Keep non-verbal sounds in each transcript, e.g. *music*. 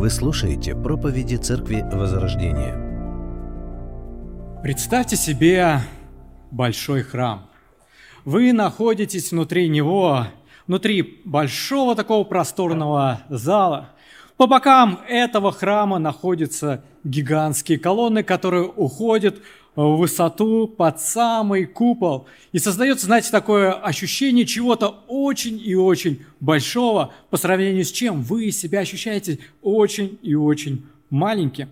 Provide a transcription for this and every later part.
Вы слушаете проповеди Церкви Возрождения. Представьте себе большой храм. Вы находитесь внутри него, внутри большого такого просторного зала. По бокам этого храма находятся гигантские колонны, которые уходят высоту под самый купол. И создается, знаете, такое ощущение чего-то очень и очень большого, по сравнению с чем вы себя ощущаете очень и очень маленьким.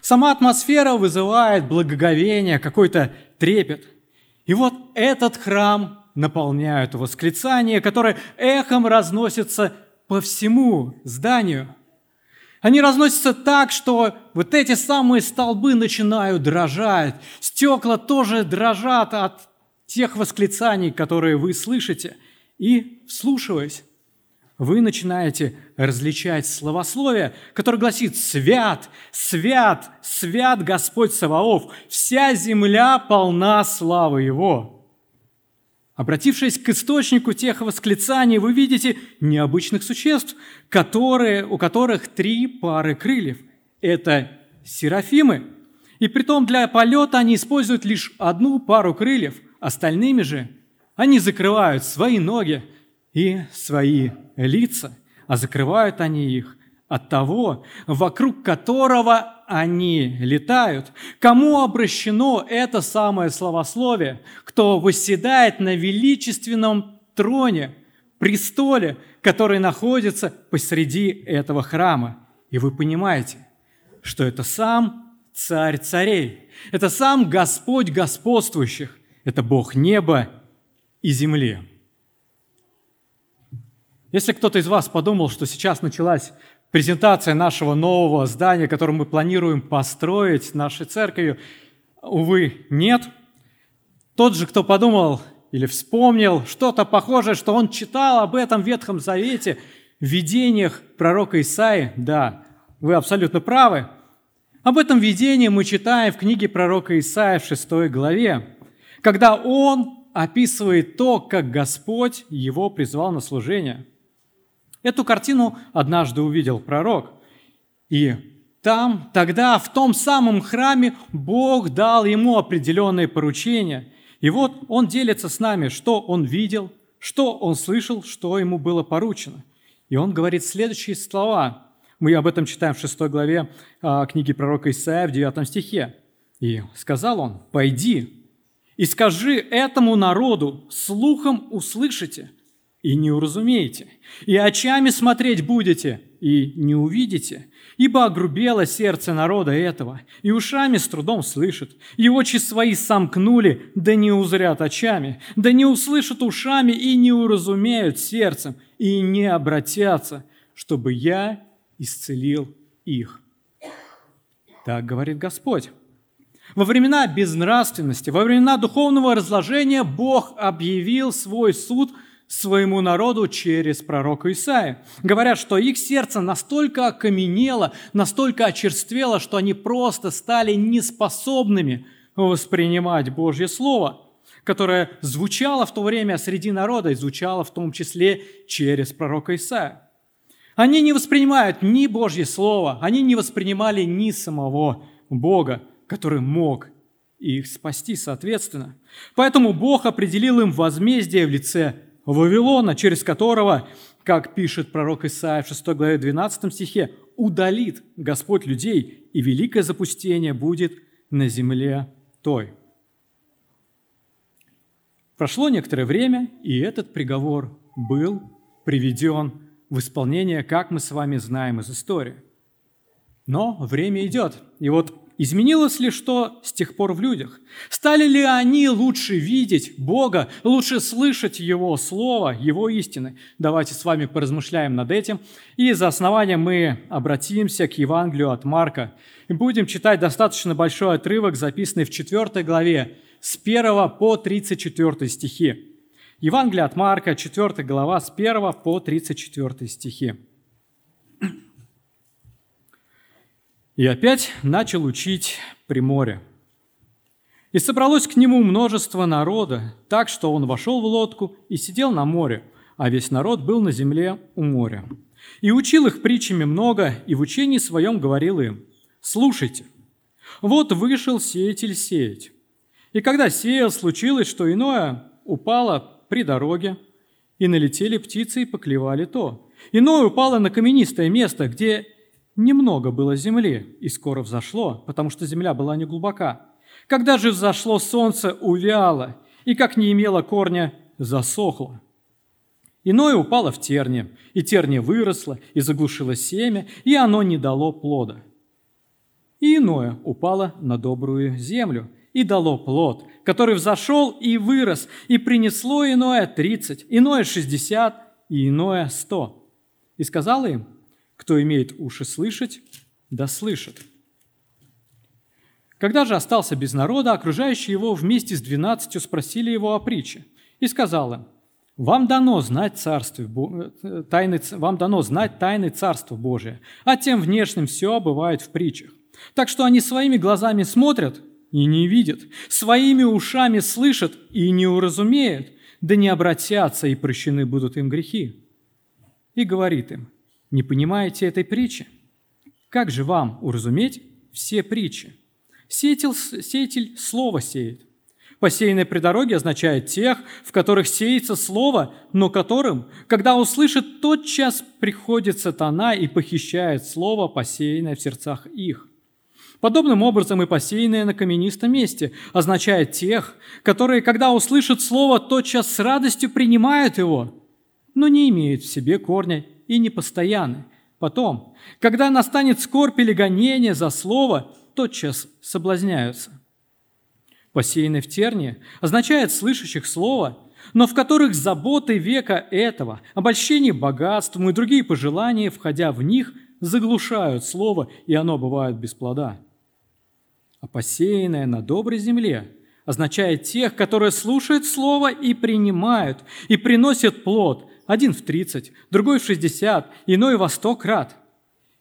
Сама атмосфера вызывает благоговение, какой-то трепет. И вот этот храм наполняют восклицания, которые эхом разносятся по всему зданию – они разносятся так, что вот эти самые столбы начинают дрожать. Стекла тоже дрожат от тех восклицаний, которые вы слышите. И, вслушиваясь, вы начинаете различать словословие, которое гласит «Свят, свят, свят Господь Саваоф, вся земля полна славы Его». Обратившись к источнику тех восклицаний, вы видите необычных существ, которые, у которых три пары крыльев. Это серафимы. И притом для полета они используют лишь одну пару крыльев, остальными же они закрывают свои ноги и свои лица, а закрывают они их от того, вокруг которого они летают. Кому обращено это самое словословие? Кто восседает на величественном троне, престоле, который находится посреди этого храма. И вы понимаете, что это сам царь царей, это сам Господь господствующих, это Бог неба и земли. Если кто-то из вас подумал, что сейчас началась презентация нашего нового здания, которое мы планируем построить нашей церковью, увы, нет. Тот же, кто подумал или вспомнил что-то похожее, что он читал об этом в Ветхом Завете, в видениях пророка Исаи, да, вы абсолютно правы. Об этом видении мы читаем в книге пророка Исаия в 6 главе, когда он описывает то, как Господь его призвал на служение – Эту картину однажды увидел пророк. И там, тогда, в том самом храме, Бог дал ему определенные поручения. И вот он делится с нами, что он видел, что он слышал, что ему было поручено. И он говорит следующие слова. Мы об этом читаем в 6 главе а, книги пророка Исаия в 9 стихе. И сказал он, «Пойди и скажи этому народу, слухом услышите – и не уразумеете, и очами смотреть будете, и не увидите, ибо огрубело сердце народа этого, и ушами с трудом слышат, и очи свои сомкнули, да не узрят очами, да не услышат ушами и не уразумеют сердцем, и не обратятся, чтобы я исцелил их. Так говорит Господь. Во времена безнравственности, во времена духовного разложения Бог объявил свой суд – своему народу через пророка Исаия. Говорят, что их сердце настолько окаменело, настолько очерствело, что они просто стали неспособными воспринимать Божье Слово, которое звучало в то время среди народа и звучало в том числе через пророка Исаия. Они не воспринимают ни Божье Слово, они не воспринимали ни самого Бога, который мог их спасти, соответственно. Поэтому Бог определил им возмездие в лице Вавилона, через которого, как пишет пророк Исаия в 6 главе 12 стихе, удалит Господь людей, и великое запустение будет на земле той. Прошло некоторое время, и этот приговор был приведен в исполнение, как мы с вами знаем из истории. Но время идет, и вот Изменилось ли что с тех пор в людях? Стали ли они лучше видеть Бога, лучше слышать Его Слово, Его истины? Давайте с вами поразмышляем над этим. И за основанием мы обратимся к Евангелию от Марка. И будем читать достаточно большой отрывок, записанный в 4 главе, с 1 по 34 стихи. Евангелие от Марка, 4 глава, с 1 по 34 стихи. И опять начал учить при море. И собралось к нему множество народа, так что он вошел в лодку и сидел на море, а весь народ был на земле у моря. И учил их притчами много, и в учении своем говорил им, «Слушайте, вот вышел сеятель сеять. И когда сеял, случилось, что иное упало при дороге, и налетели птицы и поклевали то. Иное упало на каменистое место, где немного было земли, и скоро взошло, потому что земля была не глубока. Когда же взошло солнце, увяло, и как не имело корня, засохло. Иное упало в терне, и терне выросло, и заглушило семя, и оно не дало плода. И иное упало на добрую землю, и дало плод, который взошел и вырос, и принесло иное тридцать, иное шестьдесят, и иное сто. И сказал им, кто имеет уши слышать, да слышит. Когда же остался без народа, окружающие его вместе с двенадцатью спросили его о притче. И сказал им, вам дано знать царство, э, тайны, вам дано знать тайны Царства Божия, а тем внешним все бывает в притчах. Так что они своими глазами смотрят и не видят, своими ушами слышат и не уразумеют, да не обратятся и прощены будут им грехи. И говорит им, не понимаете этой притчи? Как же вам уразуметь все притчи? Сеятель, сеятель слово сеет. Посеянное при дороге означает тех, в которых сеется слово, но которым, когда услышит, тот час приходит сатана и похищает слово, посеянное в сердцах их. Подобным образом и посеянное на каменистом месте означает тех, которые, когда услышат слово, тотчас с радостью принимают его, но не имеют в себе корня и не постоянны. Потом, когда настанет скорбь или гонение за слово, тотчас соблазняются. Посеянный в терне означает слышащих слово, но в которых заботы века этого, обольщение богатством и другие пожелания, входя в них, заглушают слово, и оно бывает без плода. А посеянное на доброй земле означает тех, которые слушают слово и принимают, и приносят плод, один в тридцать, другой в шестьдесят, иной во сто крат.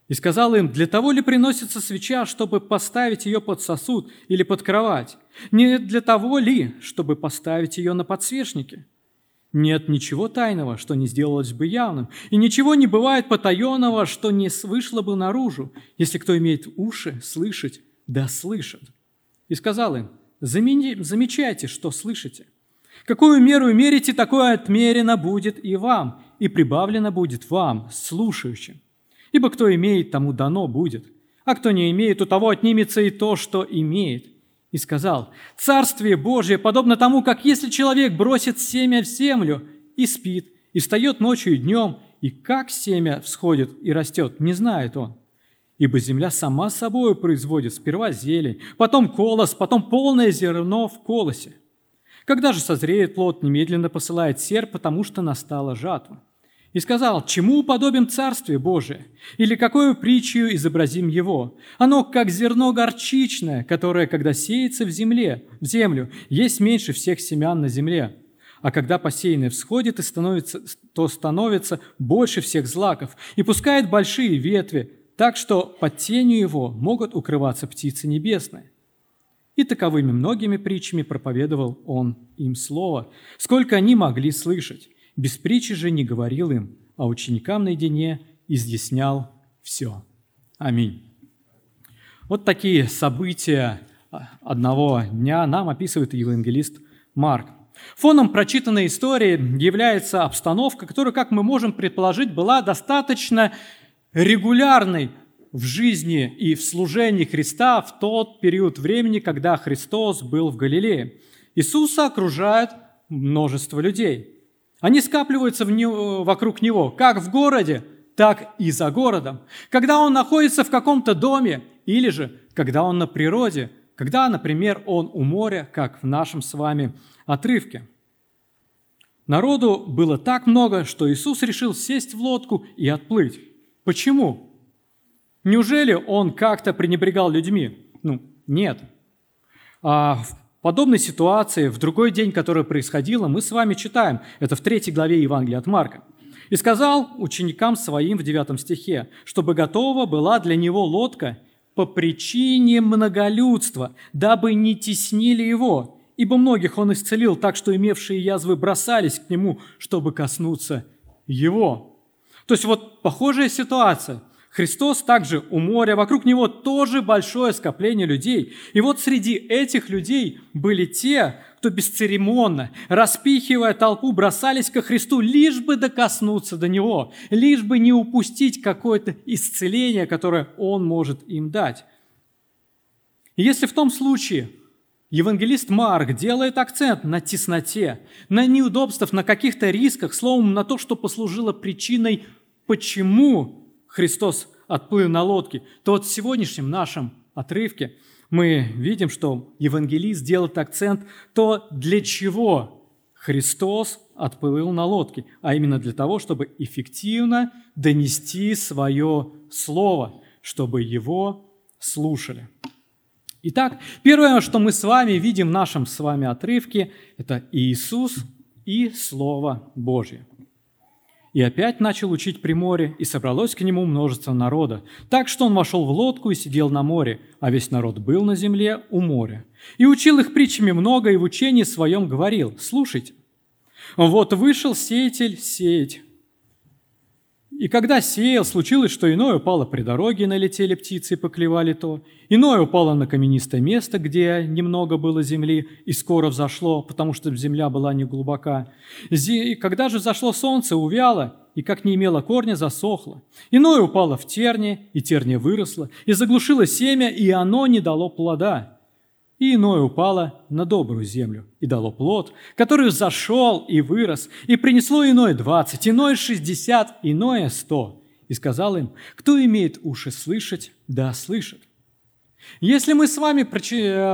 И сказал им, для того ли приносится свеча, чтобы поставить ее под сосуд или под кровать? Не для того ли, чтобы поставить ее на подсвечнике? Нет ничего тайного, что не сделалось бы явным, и ничего не бывает потаенного, что не вышло бы наружу, если кто имеет уши слышать, да слышат. И сказал им, замечайте, что слышите – Какую меру мерите, такое отмерено будет и вам, и прибавлено будет вам, слушающим. Ибо кто имеет, тому дано будет, а кто не имеет, у того отнимется и то, что имеет. И сказал, Царствие Божие подобно тому, как если человек бросит семя в землю и спит, и встает ночью и днем, и как семя всходит и растет, не знает он. Ибо земля сама собой производит сперва зелень, потом колос, потом полное зерно в колосе. Когда же созреет плод, немедленно посылает серп, потому что настала жатва. И сказал, чему подобим Царствие Божие? Или какую притчу изобразим его? Оно как зерно горчичное, которое, когда сеется в земле, в землю, есть меньше всех семян на земле. А когда посеянное всходит, и становится, то становится больше всех злаков, и пускает большие ветви, так что под тенью его могут укрываться птицы небесные. И таковыми многими притчами проповедовал он им слово, сколько они могли слышать. Без притчи же не говорил им, а ученикам наедине изъяснял все. Аминь. Вот такие события одного дня нам описывает евангелист Марк. Фоном прочитанной истории является обстановка, которая, как мы можем предположить, была достаточно регулярной в жизни и в служении Христа в тот период времени, когда Христос был в Галилее. Иисуса окружает множество людей. Они скапливаются в него, вокруг Него, как в городе, так и за городом. Когда Он находится в каком-то доме, или же когда Он на природе, когда, например, Он у моря, как в нашем с вами отрывке. Народу было так много, что Иисус решил сесть в лодку и отплыть. Почему? Неужели он как-то пренебрегал людьми? Ну, нет. А в подобной ситуации, в другой день, которая происходила, мы с вами читаем. Это в третьей главе Евангелия от Марка. «И сказал ученикам своим в девятом стихе, чтобы готова была для него лодка по причине многолюдства, дабы не теснили его, ибо многих он исцелил, так что имевшие язвы бросались к нему, чтобы коснуться его». То есть вот похожая ситуация. Христос также у моря, вокруг него тоже большое скопление людей. И вот среди этих людей были те, кто бесцеремонно, распихивая толпу, бросались ко Христу, лишь бы докоснуться до Него, лишь бы не упустить какое-то исцеление, которое Он может им дать. Если в том случае евангелист Марк делает акцент на тесноте, на неудобствах, на каких-то рисках, словом, на то, что послужило причиной, почему Христос отплыл на лодке, то вот в сегодняшнем нашем отрывке мы видим, что евангелист делает акцент то, для чего Христос отплыл на лодке, а именно для того, чтобы эффективно донести свое слово, чтобы его слушали. Итак, первое, что мы с вами видим в нашем с вами отрывке, это Иисус и Слово Божье. И опять начал учить при море, и собралось к нему множество народа, так что он вошел в лодку и сидел на море, а весь народ был на земле у моря. И учил их притчами много, и в учении своем говорил, слушайте, вот вышел сеятель сеять. И когда сеял, случилось, что иное упало при дороге, налетели птицы и поклевали то. Иное упало на каменистое место, где немного было земли, и скоро взошло, потому что земля была не глубока. И когда же зашло солнце, увяло, и как не имело корня, засохло. Иное упало в терне, и терния выросла, и заглушило семя, и оно не дало плода и иное упало на добрую землю и дало плод, который зашел и вырос, и принесло иное двадцать, иное шестьдесят, иное сто. И сказал им, кто имеет уши слышать, да слышит. Если мы с вами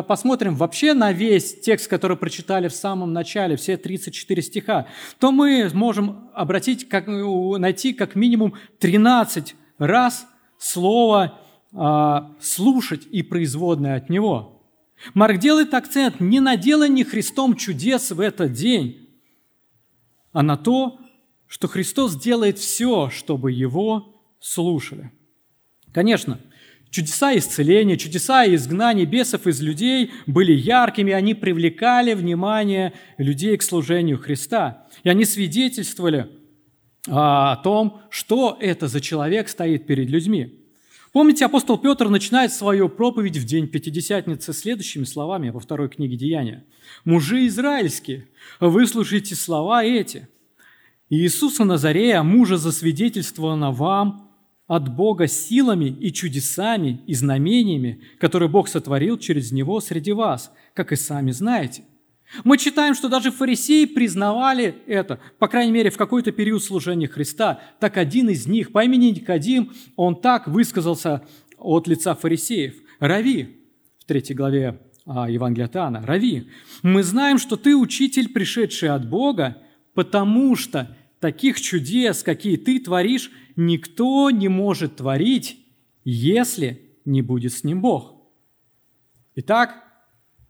посмотрим вообще на весь текст, который прочитали в самом начале, все 34 стиха, то мы можем обратить, как, найти как минимум 13 раз слово а, «слушать» и производное от него – Марк делает акцент не на делание Христом чудес в этот день, а на то, что Христос делает все, чтобы Его слушали. Конечно, чудеса исцеления, чудеса изгнания бесов из людей были яркими, они привлекали внимание людей к служению Христа. И они свидетельствовали о том, что это за человек стоит перед людьми. Помните, апостол Петр начинает свою проповедь в день Пятидесятницы следующими словами во второй книге Деяния. «Мужи израильские, выслушайте слова эти. Иисуса Назарея, мужа засвидетельствовано вам от Бога силами и чудесами и знамениями, которые Бог сотворил через Него среди вас, как и сами знаете». Мы читаем, что даже фарисеи признавали это, по крайней мере, в какой-то период служения Христа. Так один из них, по имени Никодим, он так высказался от лица фарисеев. «Рави», в третьей главе а, Евангелия Тана, «Рави, мы знаем, что ты учитель, пришедший от Бога, потому что таких чудес, какие ты творишь, никто не может творить, если не будет с ним Бог». Итак,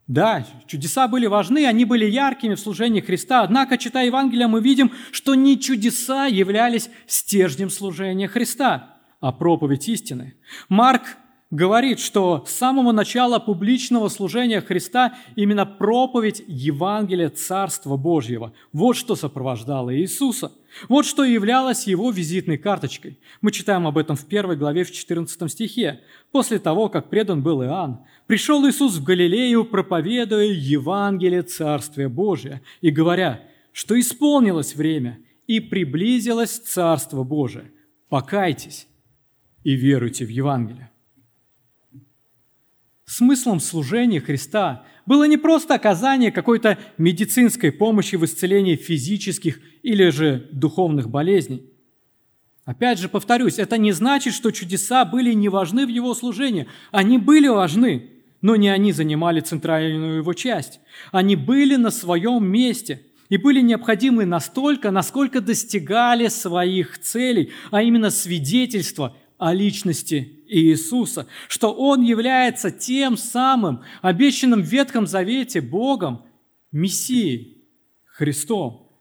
да, чудеса были важны, они были яркими в служении Христа, однако, читая Евангелие, мы видим, что не чудеса являлись стержнем служения Христа, а проповедь истины. Марк говорит, что с самого начала публичного служения Христа именно проповедь Евангелия Царства Божьего. Вот что сопровождало Иисуса. Вот что являлось его визитной карточкой. Мы читаем об этом в первой главе в 14 стихе. После того, как предан был Иоанн, пришел Иисус в Галилею, проповедуя Евангелие Царствия Божия и говоря, что исполнилось время и приблизилось Царство Божие. Покайтесь и веруйте в Евангелие. Смыслом служения Христа было не просто оказание какой-то медицинской помощи в исцелении физических или же духовных болезней. Опять же, повторюсь, это не значит, что чудеса были не важны в его служении. Они были важны, но не они занимали центральную его часть. Они были на своем месте и были необходимы настолько, насколько достигали своих целей, а именно свидетельство о личности Иисуса, что Он является тем самым обещанным в Ветхом Завете Богом, Мессией, Христом.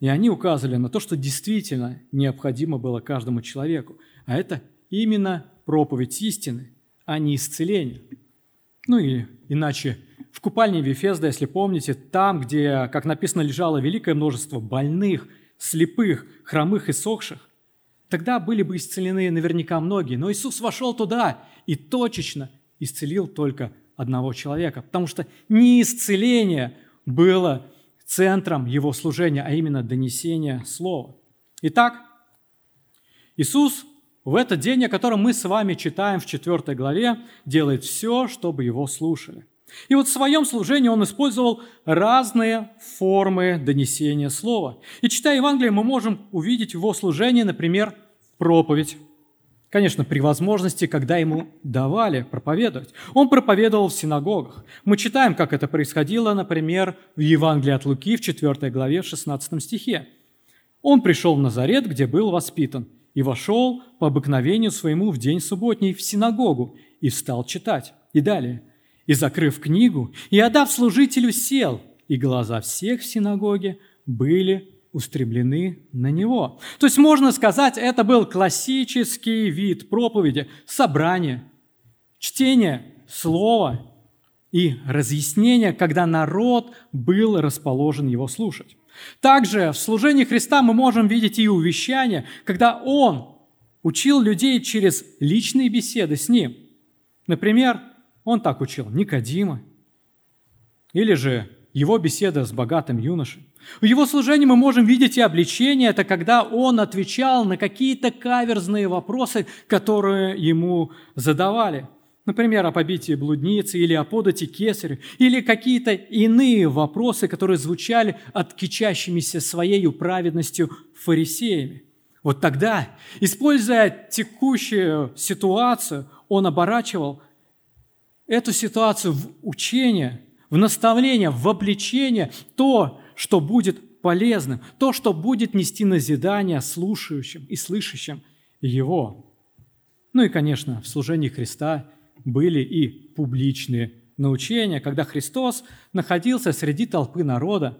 И они указывали на то, что действительно необходимо было каждому человеку. А это именно проповедь истины, а не исцеление. Ну и иначе в купальне Вифезда, если помните, там, где, как написано, лежало великое множество больных, слепых, хромых и сохших, Тогда были бы исцелены наверняка многие. Но Иисус вошел туда и точечно исцелил только одного человека, потому что не исцеление было центром его служения, а именно донесение слова. Итак, Иисус в этот день, о котором мы с вами читаем в 4 главе, делает все, чтобы его слушали. И вот в своем служении он использовал разные формы донесения слова. И читая Евангелие, мы можем увидеть его служении, например, проповедь. Конечно, при возможности, когда ему давали проповедовать. Он проповедовал в синагогах. Мы читаем, как это происходило, например, в Евангелии от Луки в 4 главе, в 16 стихе. Он пришел в Назарет, где был воспитан, и вошел по обыкновению своему в день субботний в синагогу и встал читать. И далее. И, закрыв книгу, и отдав служителю, сел, и глаза всех в синагоге были устремлены на него. То есть, можно сказать, это был классический вид проповеди, собрание, чтение слова и разъяснение, когда народ был расположен его слушать. Также в служении Христа мы можем видеть и увещание, когда Он учил людей через личные беседы с Ним. Например, Он так учил Никодима, или же его беседа с богатым юношей. В его служении мы можем видеть и обличение, это когда он отвечал на какие-то каверзные вопросы, которые ему задавали. Например, о побитии блудницы или о подати кесарю, или какие-то иные вопросы, которые звучали от кичащимися своей праведностью фарисеями. Вот тогда, используя текущую ситуацию, он оборачивал эту ситуацию в учение, в наставление, в обличение, то, что будет полезным, то, что будет нести назидание слушающим и слышащим Его. Ну и, конечно, в служении Христа были и публичные научения, когда Христос находился среди толпы народа,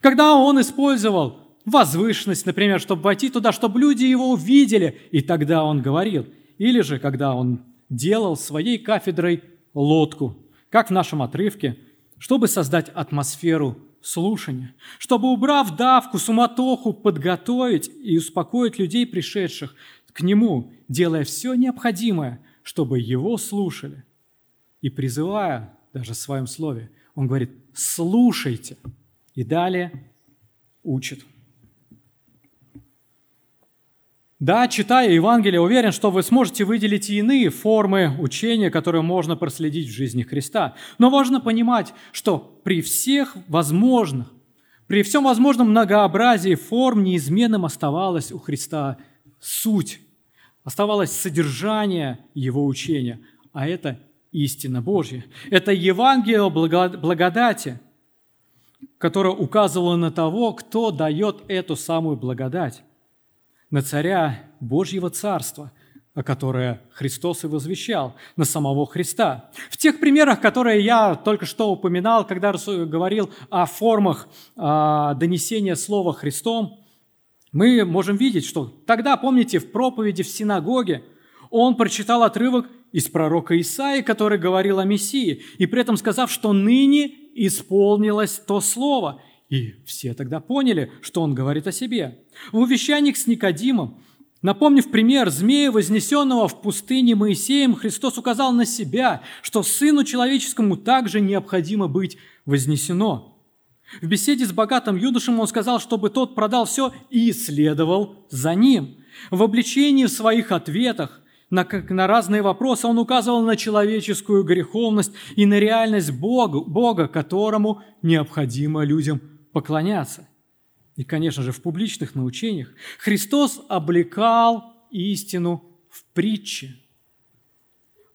когда Он использовал возвышенность, например, чтобы войти туда, чтобы люди Его увидели, и тогда Он говорил. Или же, когда Он делал своей кафедрой лодку, как в нашем отрывке, чтобы создать атмосферу слушания, чтобы, убрав давку, суматоху, подготовить и успокоить людей, пришедших к Нему, делая все необходимое, чтобы Его слушали. И призывая даже в своем слове, Он говорит, слушайте. И далее учит. Да, читая Евангелие, уверен, что вы сможете выделить и иные формы учения, которые можно проследить в жизни Христа. Но важно понимать, что при всех возможных, при всем возможном многообразии форм неизменным оставалась у Христа суть, оставалось содержание Его учения, а это истина Божья. Это Евангелие благодати, которое указывало на того, кто дает эту самую благодать на царя Божьего Царства, которое Христос и возвещал, на самого Христа. В тех примерах, которые я только что упоминал, когда говорил о формах а, донесения Слова Христом, мы можем видеть, что тогда, помните, в проповеди в синагоге он прочитал отрывок из пророка Исаии, который говорил о Мессии, и при этом сказав, что ныне исполнилось то слово – и все тогда поняли, что он говорит о себе. В увещаниях с Никодимом, напомнив пример змея, вознесенного в пустыне Моисеем, Христос указал на себя, что Сыну Человеческому также необходимо быть вознесено. В беседе с богатым юношем он сказал, чтобы тот продал все и следовал за ним. В обличении в своих ответах на, на разные вопросы он указывал на человеческую греховность и на реальность Бога, Бога, которому необходимо людям поклоняться. И, конечно же, в публичных научениях Христос облекал истину в притче.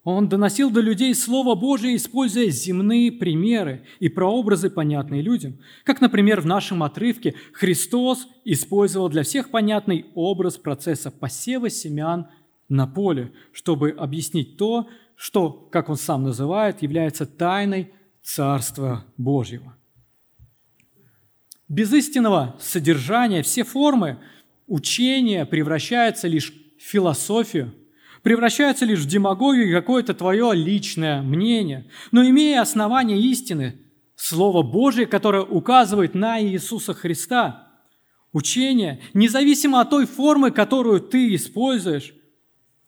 Он доносил до людей Слово Божие, используя земные примеры и прообразы, понятные людям. Как, например, в нашем отрывке Христос использовал для всех понятный образ процесса посева семян на поле, чтобы объяснить то, что, как он сам называет, является тайной Царства Божьего. Без истинного содержания все формы учения превращаются лишь в философию, превращаются лишь в демагогию и какое-то твое личное мнение. Но имея основание истины, Слово Божие, которое указывает на Иисуса Христа, учение, независимо от той формы, которую ты используешь,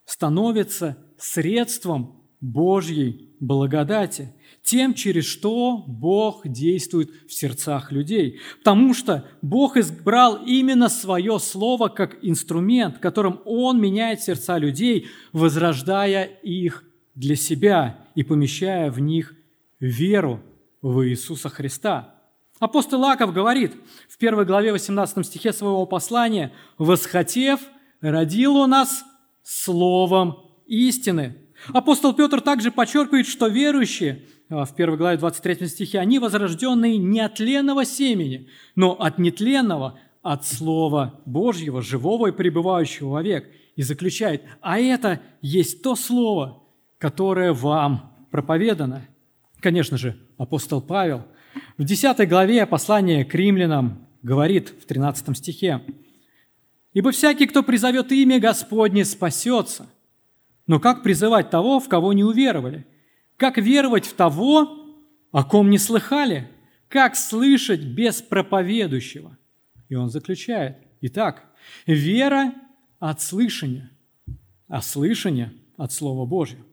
становится средством Божьей благодати, тем, через что Бог действует в сердцах людей. Потому что Бог избрал именно свое слово как инструмент, которым Он меняет сердца людей, возрождая их для себя и помещая в них веру в Иисуса Христа. Апостол Лаков говорит в первой главе 18 стихе своего послания, «Восхотев, родил он нас словом истины». Апостол Петр также подчеркивает, что верующие в первой главе 23 стихе, они возрожденные не от тленного семени, но от нетленного, от Слова Божьего, живого и пребывающего вовек. И заключает, а это есть то Слово, которое вам проповедано. Конечно же, апостол Павел в 10 главе послания к римлянам говорит в 13 стихе, «Ибо всякий, кто призовет имя Господне, спасется. Но как призывать того, в кого не уверовали? Как веровать в того, о ком не слыхали? Как слышать без проповедующего?» И он заключает, «Итак, вера от слышания, а слышание от Слова Божьего».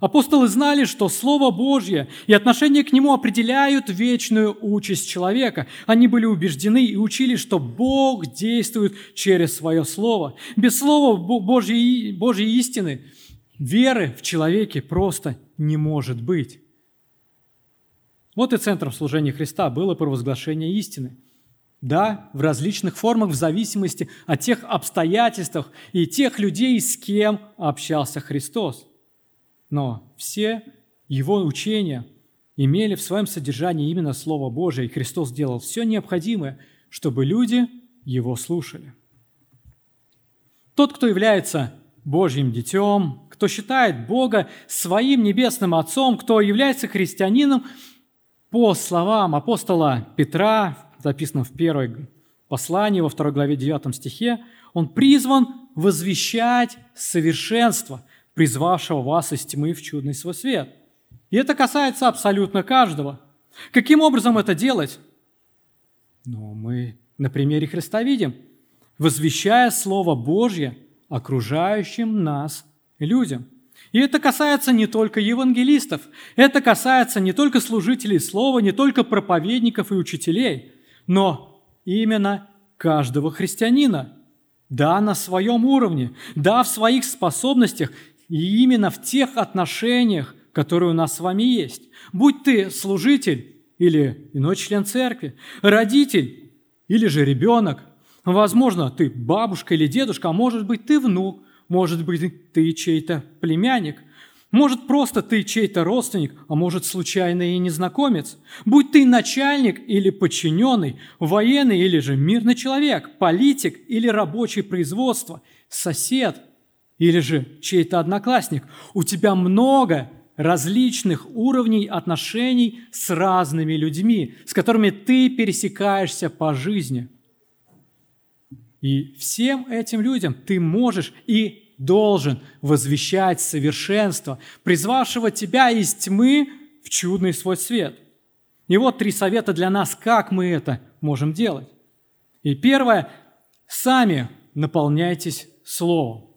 Апостолы знали, что Слово Божье и отношение к нему определяют вечную участь человека. Они были убеждены и учили, что Бог действует через свое Слово. Без Слова Божьей, Божьей истины веры в человеке просто не может быть. Вот и центром служения Христа было провозглашение истины. Да, в различных формах, в зависимости от тех обстоятельств и тех людей, с кем общался Христос – но все его учения имели в своем содержании именно Слово Божие, и Христос сделал все необходимое, чтобы люди его слушали. Тот, кто является Божьим детем, кто считает Бога своим небесным Отцом, кто является христианином, по словам апостола Петра, записано в первой послании, во второй главе 9 стихе, он призван возвещать совершенство – призвавшего вас из тьмы в чудный свой свет. И это касается абсолютно каждого. Каким образом это делать? Ну, мы на примере Христа видим, возвещая Слово Божье окружающим нас людям. И это касается не только евангелистов, это касается не только служителей Слова, не только проповедников и учителей, но именно каждого христианина. Да, на своем уровне, да, в своих способностях и именно в тех отношениях, которые у нас с вами есть. Будь ты служитель или иной член церкви, родитель или же ребенок, возможно, ты бабушка или дедушка, а может быть, ты внук, может быть, ты чей-то племянник, может, просто ты чей-то родственник, а может, случайный и незнакомец. Будь ты начальник или подчиненный, военный или же мирный человек, политик или рабочий производства, сосед – или же чей-то одноклассник. У тебя много различных уровней отношений с разными людьми, с которыми ты пересекаешься по жизни. И всем этим людям ты можешь и должен возвещать совершенство, призвавшего тебя из тьмы в чудный свой свет. И вот три совета для нас, как мы это можем делать. И первое – сами наполняйтесь Словом.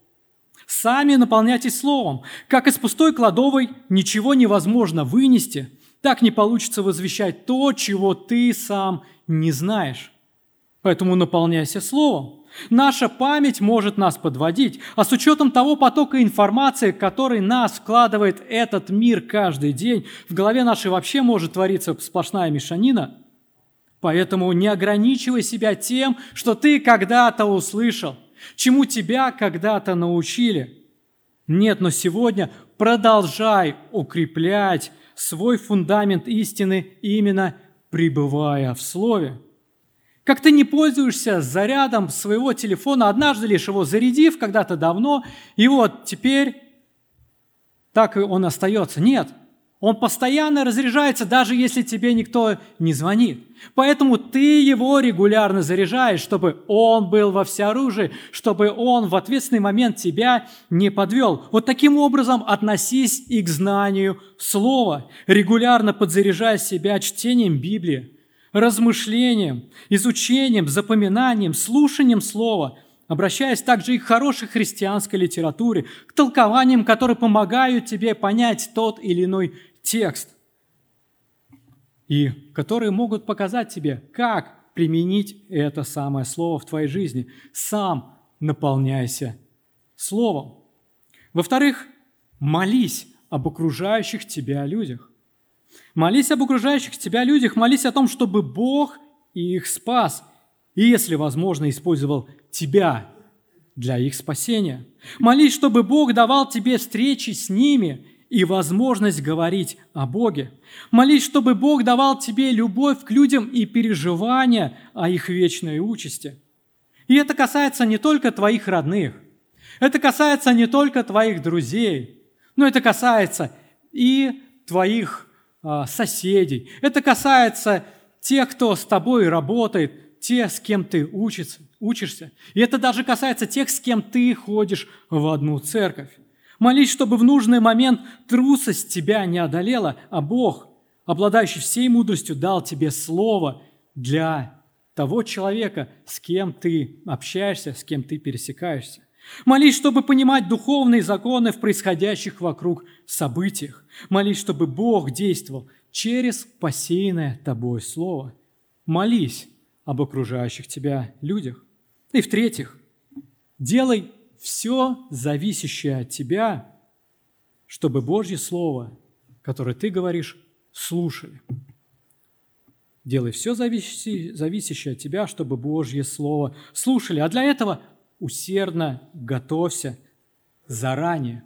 Сами наполняйтесь Словом. Как из пустой кладовой ничего невозможно вынести, так не получится возвещать то, чего ты сам не знаешь. Поэтому наполняйся Словом. Наша память может нас подводить, а с учетом того потока информации, который нас вкладывает этот мир каждый день, в голове нашей вообще может твориться сплошная мешанина. Поэтому не ограничивай себя тем, что ты когда-то услышал – чему тебя когда-то научили. Нет, но сегодня продолжай укреплять свой фундамент истины, именно пребывая в Слове. Как ты не пользуешься зарядом своего телефона, однажды лишь его зарядив когда-то давно, и вот теперь так и он остается. Нет – он постоянно разряжается, даже если тебе никто не звонит. Поэтому ты его регулярно заряжаешь, чтобы он был во всеоружии, чтобы он в ответственный момент тебя не подвел. Вот таким образом относись и к знанию слова, регулярно подзаряжая себя чтением Библии, размышлением, изучением, запоминанием, слушанием слова, обращаясь также и к хорошей христианской литературе, к толкованиям, которые помогают тебе понять тот или иной текст, и которые могут показать тебе, как применить это самое слово в твоей жизни. Сам наполняйся словом. Во-вторых, молись об окружающих тебя людях. Молись об окружающих тебя людях, молись о том, чтобы Бог их спас, и, если возможно, использовал тебя для их спасения. Молись, чтобы Бог давал тебе встречи с ними и возможность говорить о Боге. Молись, чтобы Бог давал тебе любовь к людям и переживания о их вечной участи. И это касается не только твоих родных, это касается не только твоих друзей, но это касается и твоих соседей. Это касается тех, кто с тобой работает, те, с кем ты учишься, учишься. И это даже касается тех, с кем ты ходишь в одну церковь. Молись, чтобы в нужный момент трусость тебя не одолела, а Бог, обладающий всей мудростью, дал тебе слово для того человека, с кем ты общаешься, с кем ты пересекаешься. Молись, чтобы понимать духовные законы в происходящих вокруг событиях. Молись, чтобы Бог действовал через посеянное тобой слово. Молись об окружающих тебя людях. И в-третьих, делай все зависящее от тебя, чтобы Божье Слово, которое ты говоришь, слушали. Делай все зависящее от тебя, чтобы Божье Слово слушали. А для этого усердно готовься заранее.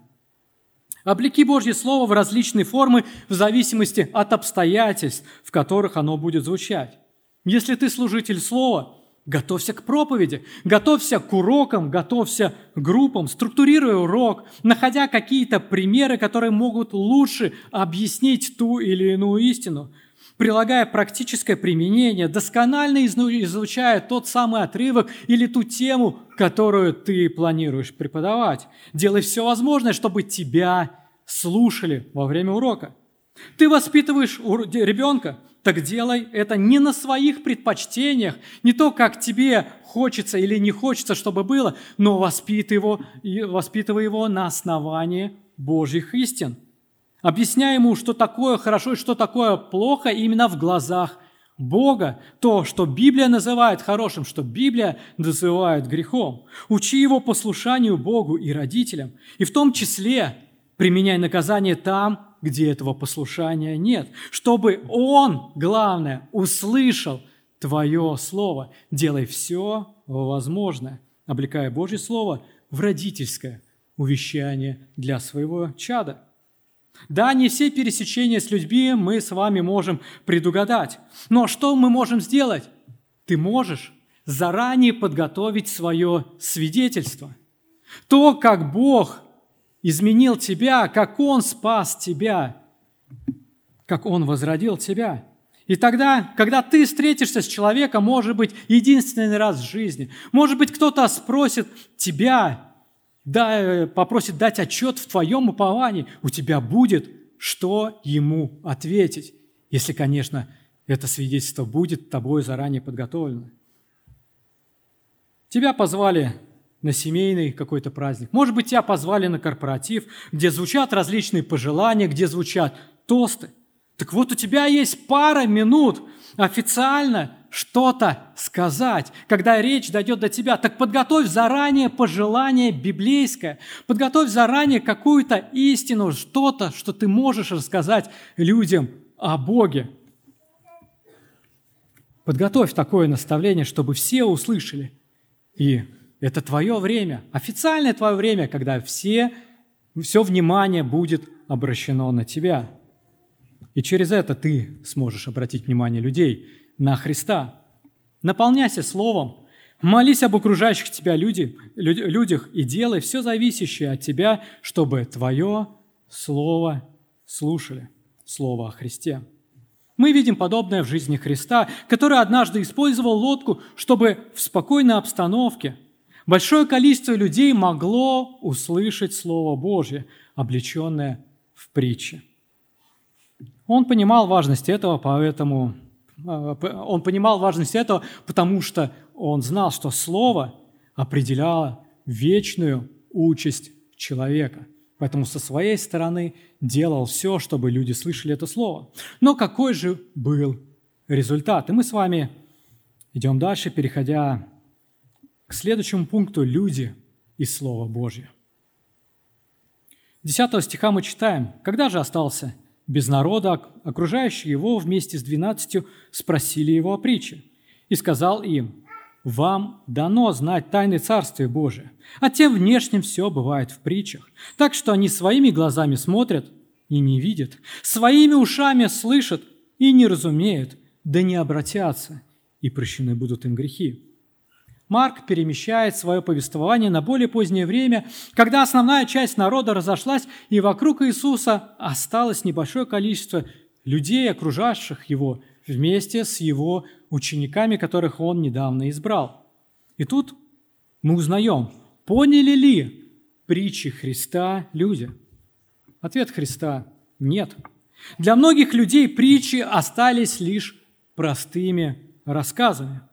Облеки Божье Слово в различные формы в зависимости от обстоятельств, в которых оно будет звучать. Если ты служитель Слова, готовься к проповеди, готовься к урокам, готовься к группам, структурируй урок, находя какие-то примеры, которые могут лучше объяснить ту или иную истину – прилагая практическое применение, досконально изучая тот самый отрывок или ту тему, которую ты планируешь преподавать. Делай все возможное, чтобы тебя слушали во время урока. Ты воспитываешь ребенка, так делай это не на своих предпочтениях, не то, как тебе хочется или не хочется, чтобы было, но воспитывай его, воспитывай его на основании Божьих истин – объясняя ему, что такое хорошо и что такое плохо именно в глазах Бога, то, что Библия называет хорошим, что Библия называет грехом. Учи его послушанию Богу и родителям, и в том числе применяй наказание там, где этого послушания нет, чтобы он, главное, услышал Твое Слово. Делай все возможное, облекая Божье Слово в родительское увещание для своего чада – да, не все пересечения с людьми мы с вами можем предугадать. Но что мы можем сделать? Ты можешь заранее подготовить свое свидетельство. То, как Бог изменил тебя, как Он спас тебя, как Он возродил тебя. И тогда, когда ты встретишься с человеком, может быть, единственный раз в жизни, может быть, кто-то спросит тебя, да, попросит дать отчет в твоем уповании, у тебя будет что ему ответить, если, конечно, это свидетельство будет тобой заранее подготовлено. Тебя позвали на семейный какой-то праздник. Может быть, тебя позвали на корпоратив, где звучат различные пожелания, где звучат тосты. Так вот, у тебя есть пара минут официально что-то сказать, когда речь дойдет до тебя, так подготовь заранее пожелание библейское, подготовь заранее какую-то истину, что-то, что ты можешь рассказать людям о Боге. Подготовь такое наставление, чтобы все услышали. И это твое время, официальное твое время, когда все, все внимание будет обращено на тебя. И через это ты сможешь обратить внимание людей – на Христа. Наполняйся Словом, молись об окружающих тебя люди, людях и делай все зависящее от тебя, чтобы твое Слово слушали, Слово о Христе. Мы видим подобное в жизни Христа, который однажды использовал лодку, чтобы в спокойной обстановке большое количество людей могло услышать Слово Божье, облеченное в притче. Он понимал важность этого, поэтому он понимал важность этого, потому что он знал, что Слово определяло вечную участь человека. Поэтому со своей стороны делал все, чтобы люди слышали это слово. Но какой же был результат? И мы с вами идем дальше, переходя к следующему пункту «Люди и Слово Божье». 10 стиха мы читаем, «Когда же остался без народа, окружающие его вместе с двенадцатью спросили его о притче. И сказал им, «Вам дано знать тайны Царствия Божия, а тем внешним все бывает в притчах, так что они своими глазами смотрят и не видят, своими ушами слышат и не разумеют, да не обратятся, и прощены будут им грехи». Марк перемещает свое повествование на более позднее время, когда основная часть народа разошлась, и вокруг Иисуса осталось небольшое количество людей, окружавших его, вместе с его учениками, которых он недавно избрал. И тут мы узнаем, поняли ли притчи Христа люди? Ответ Христа – нет. Для многих людей притчи остались лишь простыми рассказами –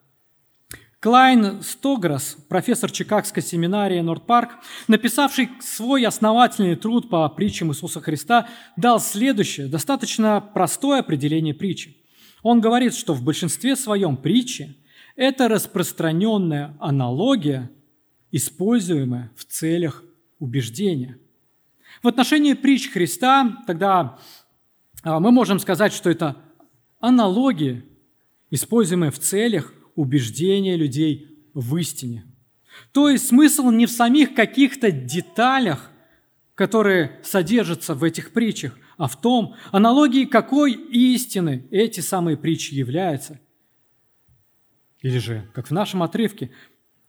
Клайн Снодграсс, профессор Чикагской семинарии Норт-Парк, написавший свой основательный труд по притчам Иисуса Христа, дал следующее, достаточно простое определение притчи. Он говорит, что в большинстве своем притчи – это распространенная аналогия, используемая в целях убеждения. В отношении притч Христа тогда а, мы можем сказать, что это аналогии, используемые в целях убеждения людей в истине. То есть смысл не в самих каких-то деталях, которые содержатся в этих притчах, а в том, аналогии какой истины эти самые притчи являются. Или же, как в нашем отрывке,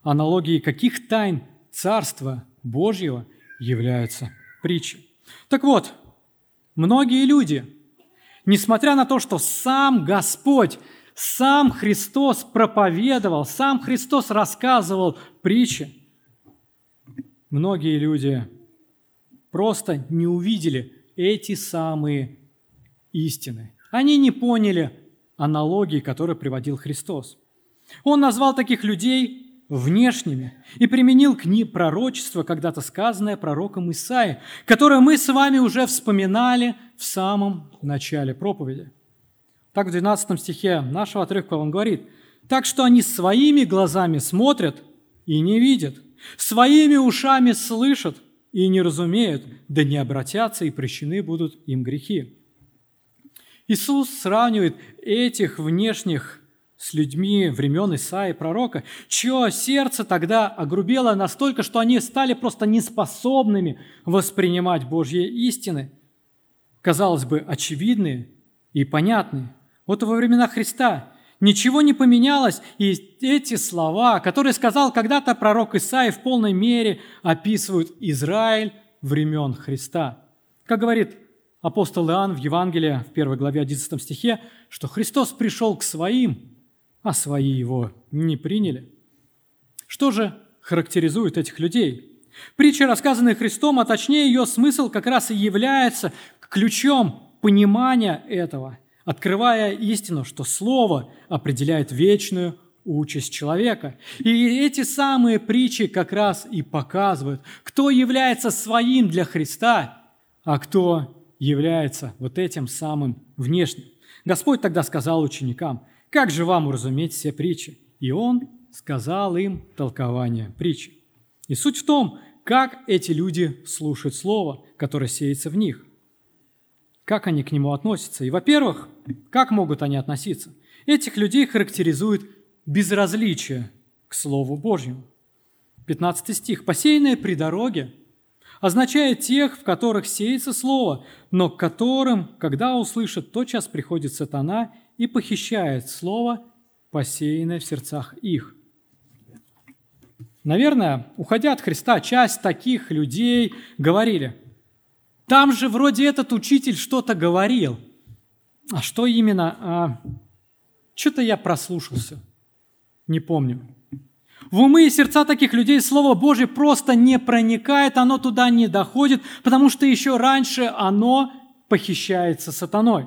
аналогии каких тайн Царства Божьего являются притчи. Так вот, многие люди, несмотря на то, что сам Господь сам Христос проповедовал, сам Христос рассказывал притчи. Многие люди просто не увидели эти самые истины. Они не поняли аналогии, которые приводил Христос. Он назвал таких людей внешними и применил к ним пророчество, когда-то сказанное пророком Исаи, которое мы с вами уже вспоминали в самом начале проповеди. Так в 12 стихе нашего отрывка он говорит, «Так что они своими глазами смотрят и не видят, своими ушами слышат и не разумеют, да не обратятся, и прощены будут им грехи». Иисус сравнивает этих внешних с людьми времен Исаи пророка, чье сердце тогда огрубело настолько, что они стали просто неспособными воспринимать Божьи истины, казалось бы, очевидные и понятные. Вот во времена Христа ничего не поменялось, и эти слова, которые сказал когда-то пророк Исаия, в полной мере описывают Израиль времен Христа. Как говорит апостол Иоанн в Евангелии в 1 главе 11 стихе, что Христос пришел к своим, а свои его не приняли. Что же характеризует этих людей? Притча, рассказанная Христом, а точнее ее смысл как раз и является ключом понимания этого – открывая истину, что Слово определяет вечную участь человека. И эти самые притчи как раз и показывают, кто является своим для Христа, а кто является вот этим самым внешним. Господь тогда сказал ученикам, как же вам уразуметь все притчи? И Он сказал им толкование притчи. И суть в том, как эти люди слушают Слово, которое сеется в них как они к нему относятся. И, во-первых, как могут они относиться? Этих людей характеризует безразличие к Слову Божьему. 15 стих. «Посеянные при дороге» означает тех, в которых сеется Слово, но к которым, когда услышат, тотчас приходит сатана и похищает Слово, посеянное в сердцах их. Наверное, уходя от Христа, часть таких людей говорили – там же вроде этот учитель что-то говорил. А что именно? А, что-то я прослушался. Не помню. В умы и сердца таких людей Слово Божье просто не проникает, оно туда не доходит, потому что еще раньше оно похищается сатаной.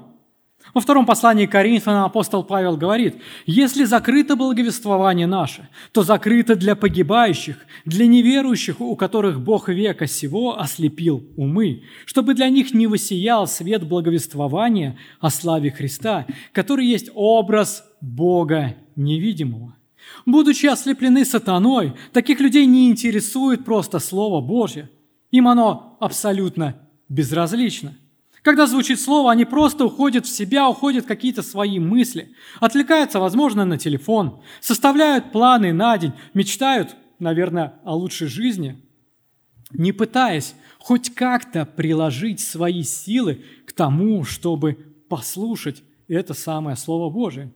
Во втором послании к Коринфянам апостол Павел говорит, «Если закрыто благовествование наше, то закрыто для погибающих, для неверующих, у которых Бог века сего ослепил умы, чтобы для них не высиял свет благовествования о славе Христа, который есть образ Бога невидимого». Будучи ослеплены сатаной, таких людей не интересует просто Слово Божье. Им оно абсолютно безразлично. Когда звучит слово, они просто уходят в себя, уходят какие-то свои мысли, отвлекаются, возможно, на телефон, составляют планы на день, мечтают, наверное, о лучшей жизни, не пытаясь хоть как-то приложить свои силы к тому, чтобы послушать это самое Слово Божие.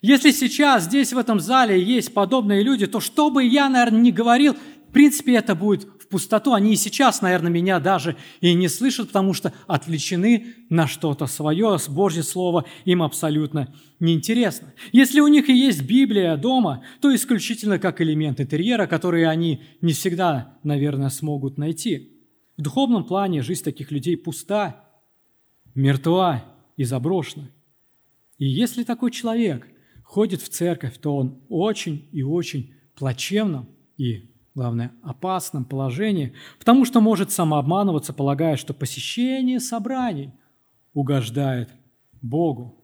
Если сейчас здесь, в этом зале, есть подобные люди, то что бы я, наверное, не говорил, в принципе, это будет пустоту. Они и сейчас, наверное, меня даже и не слышат, потому что отвлечены на что-то свое, с Божье Слово им абсолютно неинтересно. Если у них и есть Библия дома, то исключительно как элемент интерьера, который они не всегда, наверное, смогут найти. В духовном плане жизнь таких людей пуста, мертва и заброшена. И если такой человек ходит в церковь, то он очень и очень плачевном и главное, опасном положении, потому что может самообманываться, полагая, что посещение собраний угождает Богу.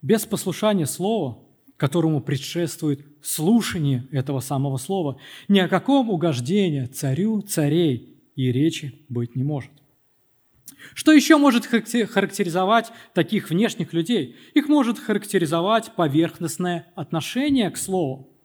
Без послушания Слова, которому предшествует слушание этого самого Слова, ни о каком угождении царю царей и речи быть не может. Что еще может характеризовать таких внешних людей? Их может характеризовать поверхностное отношение к Слову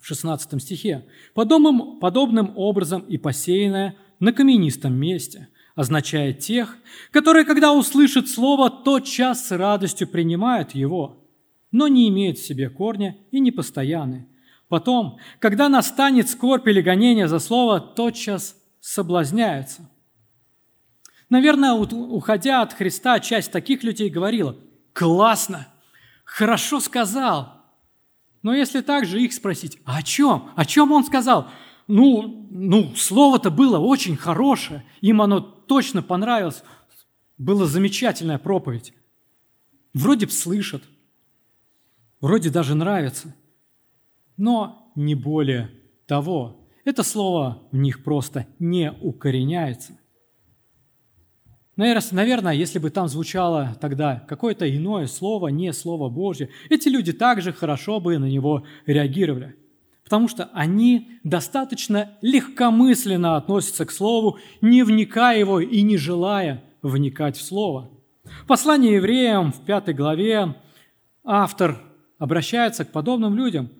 в 16 стихе. Подобным, подобным образом и посеянное на каменистом месте означает тех, которые, когда услышат слово, тотчас с радостью принимают его, но не имеют в себе корня и не постоянны. Потом, когда настанет скорбь или гонение за слово, тотчас соблазняются. Наверное, уходя от Христа, часть таких людей говорила, «Классно! Хорошо сказал! Но если также их спросить, а о чем? О чем он сказал? Ну, ну слово-то было очень хорошее, им оно точно понравилось. Была замечательная проповедь. Вроде бы слышат, вроде даже нравится, но не более того. Это слово в них просто не укореняется. Наверное, если бы там звучало тогда какое-то иное слово, не слово Божье, эти люди также хорошо бы на него реагировали. Потому что они достаточно легкомысленно относятся к слову, не вникая его и не желая вникать в слово. В послании евреям в пятой главе автор обращается к подобным людям.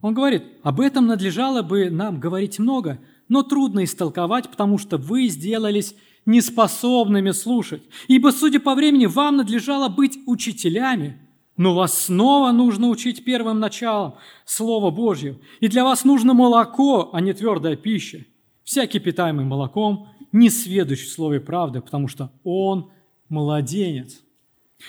Он говорит, об этом надлежало бы нам говорить много, но трудно истолковать, потому что вы сделались неспособными слушать, ибо, судя по времени, вам надлежало быть учителями, но вас снова нужно учить первым началом Слова Божьего, и для вас нужно молоко, а не твердая пища. Всякий питаемый молоком не сведущ в слове правды, потому что он младенец.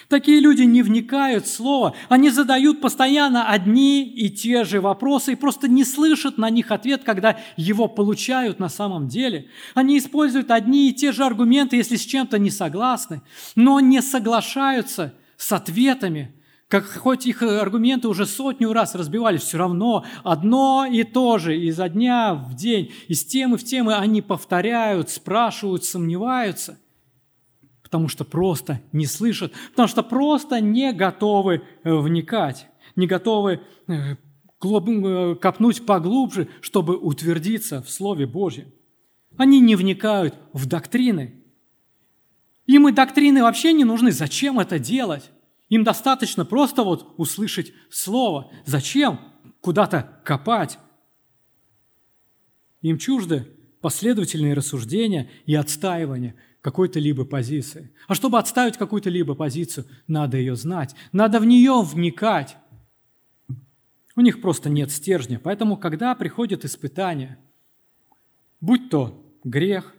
Такие люди не вникают в слово, они задают постоянно одни и те же вопросы и просто не слышат на них ответ, когда его получают на самом деле. Они используют одни и те же аргументы, если с чем-то не согласны, но не соглашаются с ответами, как хоть их аргументы уже сотню раз разбивали, все равно одно и то же изо дня в день, из темы в темы они повторяют, спрашивают, сомневаются – потому что просто не слышат, потому что просто не готовы э, вникать, не готовы э, э, копнуть поглубже, чтобы утвердиться в Слове Божьем. Они не вникают в доктрины. Им и доктрины вообще не нужны. Зачем это делать? Им достаточно просто вот услышать Слово. Зачем куда-то копать? Им чужды последовательные рассуждения и отстаивание какой-то либо позиции. А чтобы отставить какую-то либо позицию, надо ее знать, надо в нее вникать. У них просто нет стержня. Поэтому, когда приходят испытания, будь то грех,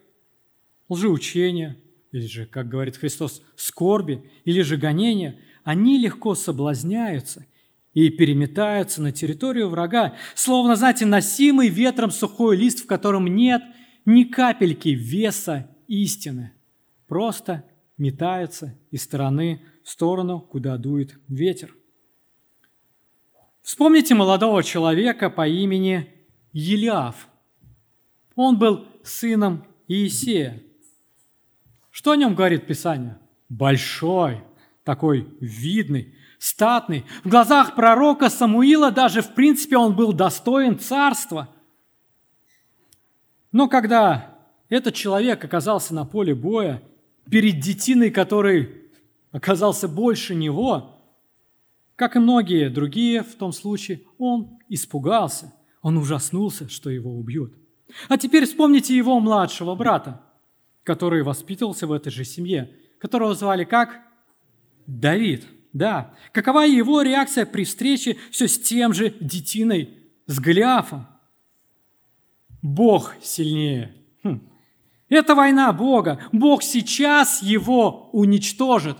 лжеучение, или же, как говорит Христос, скорби, или же гонение, они легко соблазняются и переметаются на территорию врага, словно, знаете, носимый ветром сухой лист, в котором нет ни капельки веса истины. Просто метается из стороны в сторону, куда дует ветер. Вспомните молодого человека по имени Елиаф. Он был сыном Иисея. Что о нем говорит Писание? Большой, такой видный, статный. В глазах пророка Самуила даже, в принципе, он был достоин царства. Но когда этот человек оказался на поле боя, перед детиной, который оказался больше него, как и многие другие в том случае, он испугался, он ужаснулся, что его убьют. А теперь вспомните его младшего брата, который воспитывался в этой же семье, которого звали как? Давид. Да. Какова его реакция при встрече все с тем же детиной, с Голиафом? Бог сильнее. Хм. Это война Бога. Бог сейчас его уничтожит.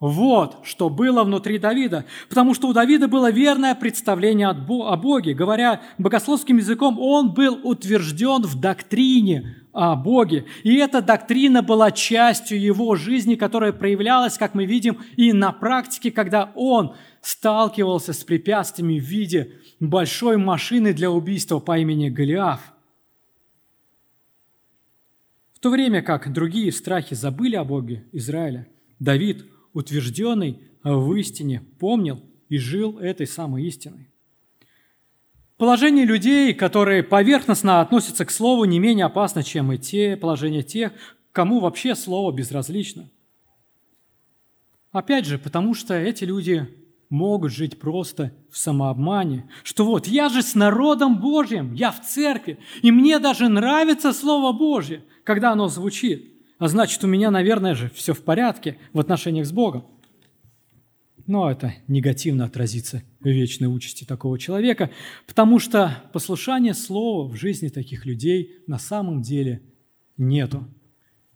Вот что было внутри Давида, потому что у Давида было верное представление о Боге. Говоря богословским языком, он был утвержден в доктрине о Боге. И эта доктрина была частью его жизни, которая проявлялась, как мы видим, и на практике, когда он сталкивался с препятствиями в виде большой машины для убийства по имени Голиаф. В то время как другие страхи забыли о Боге Израиля, Давид – утвержденный в истине, помнил и жил этой самой истиной. Положение людей, которые поверхностно относятся к слову, не менее опасно, чем и те положения тех, кому вообще слово безразлично. Опять же, потому что эти люди могут жить просто в самообмане, что вот я же с народом Божьим, я в церкви, и мне даже нравится Слово Божье, когда оно звучит а значит, у меня, наверное же, все в порядке в отношениях с Богом. Но это негативно отразится в вечной участи такого человека, потому что послушания слова в жизни таких людей на самом деле нету.